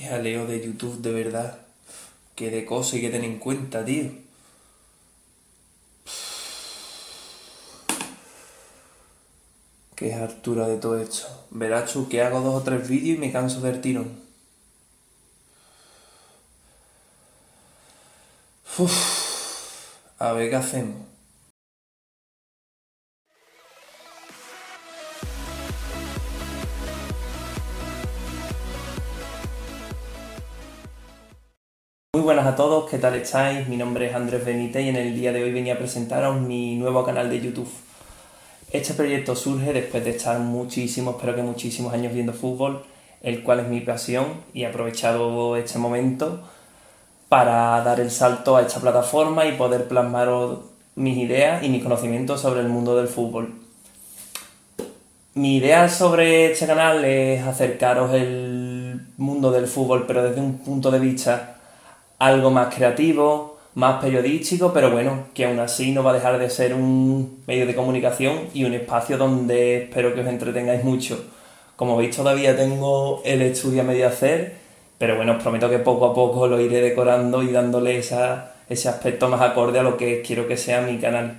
jaleo de YouTube, de verdad. Qué de cosas hay que tener en cuenta, tío. Qué hartura de todo esto. Verás tú que hago dos o tres vídeos y me canso del tirón. A ver qué hacemos. Buenas a todos, ¿qué tal estáis? Mi nombre es Andrés Benítez y en el día de hoy venía a presentaros mi nuevo canal de YouTube. Este proyecto surge después de estar muchísimos, espero que muchísimos años viendo fútbol, el cual es mi pasión y he aprovechado este momento para dar el salto a esta plataforma y poder plasmar mis ideas y mis conocimientos sobre el mundo del fútbol. Mi idea sobre este canal es acercaros el mundo del fútbol, pero desde un punto de vista algo más creativo, más periodístico, pero bueno, que aún así no va a dejar de ser un medio de comunicación y un espacio donde espero que os entretengáis mucho. Como veis todavía tengo el estudio a medio hacer, pero bueno, os prometo que poco a poco lo iré decorando y dándole ese aspecto más acorde a lo que quiero que sea mi canal.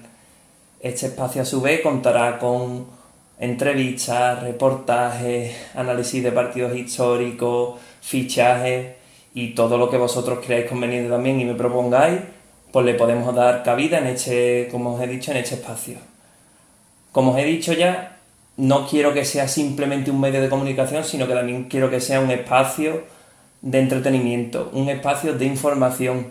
Este espacio a su vez contará con entrevistas, reportajes, análisis de partidos históricos, fichajes y todo lo que vosotros creáis conveniente también y me propongáis, pues le podemos dar cabida en este, como os he dicho, en este espacio. Como os he dicho ya, no quiero que sea simplemente un medio de comunicación, sino que también quiero que sea un espacio de entretenimiento, un espacio de información,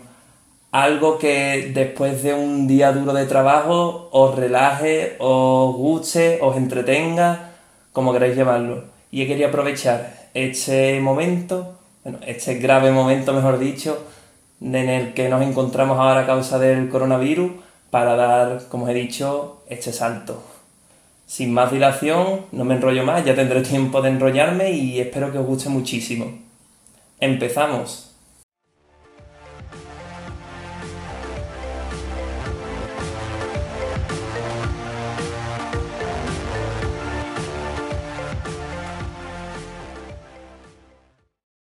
algo que después de un día duro de trabajo os relaje, os guste, os entretenga, como queráis llamarlo. Y querido aprovechar este momento, bueno, este grave momento, mejor dicho, en el que nos encontramos ahora a causa del coronavirus, para dar, como he dicho, este salto. Sin más dilación, no me enrollo más, ya tendré tiempo de enrollarme y espero que os guste muchísimo. Empezamos.